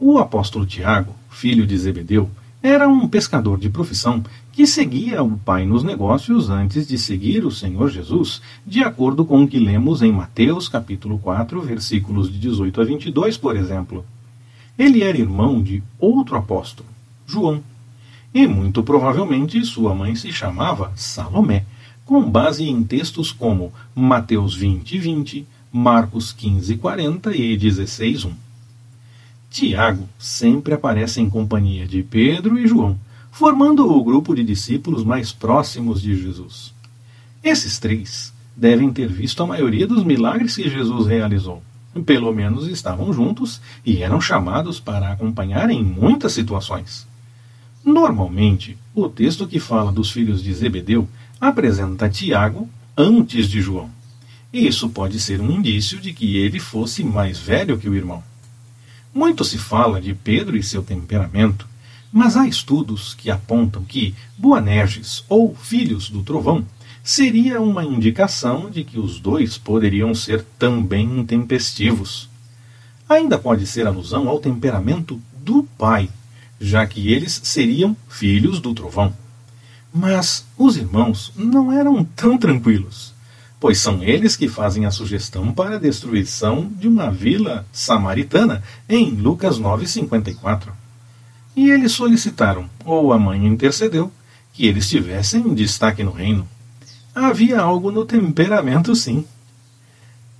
O apóstolo Tiago, filho de Zebedeu, era um pescador de profissão que seguia o pai nos negócios antes de seguir o Senhor Jesus, de acordo com o que lemos em Mateus capítulo 4, versículos de 18 a 22, por exemplo. Ele era irmão de outro apóstolo, João, e muito provavelmente sua mãe se chamava Salomé, com base em textos como Mateus 20, 20, Marcos 15, 40 e 16, 1. Tiago sempre aparece em companhia de Pedro e João, formando o grupo de discípulos mais próximos de Jesus. Esses três devem ter visto a maioria dos milagres que Jesus realizou. Pelo menos estavam juntos e eram chamados para acompanhar em muitas situações. Normalmente, o texto que fala dos filhos de Zebedeu apresenta Tiago antes de João. Isso pode ser um indício de que ele fosse mais velho que o irmão. Muito se fala de Pedro e seu temperamento, mas há estudos que apontam que Boanerges, ou Filhos do Trovão, seria uma indicação de que os dois poderiam ser também intempestivos. Ainda pode ser alusão ao temperamento do pai, já que eles seriam filhos do trovão. Mas os irmãos não eram tão tranquilos, pois são eles que fazem a sugestão para a destruição de uma vila samaritana em Lucas 9,54. E eles solicitaram, ou a mãe intercedeu, que eles tivessem destaque no reino. Havia algo no temperamento, sim.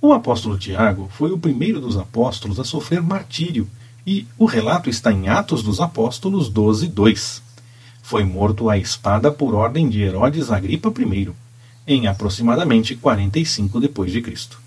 O apóstolo Tiago foi o primeiro dos apóstolos a sofrer martírio e o relato está em Atos dos Apóstolos 12, 2. Foi morto à espada por ordem de Herodes Agripa I, em aproximadamente 45 depois de Cristo.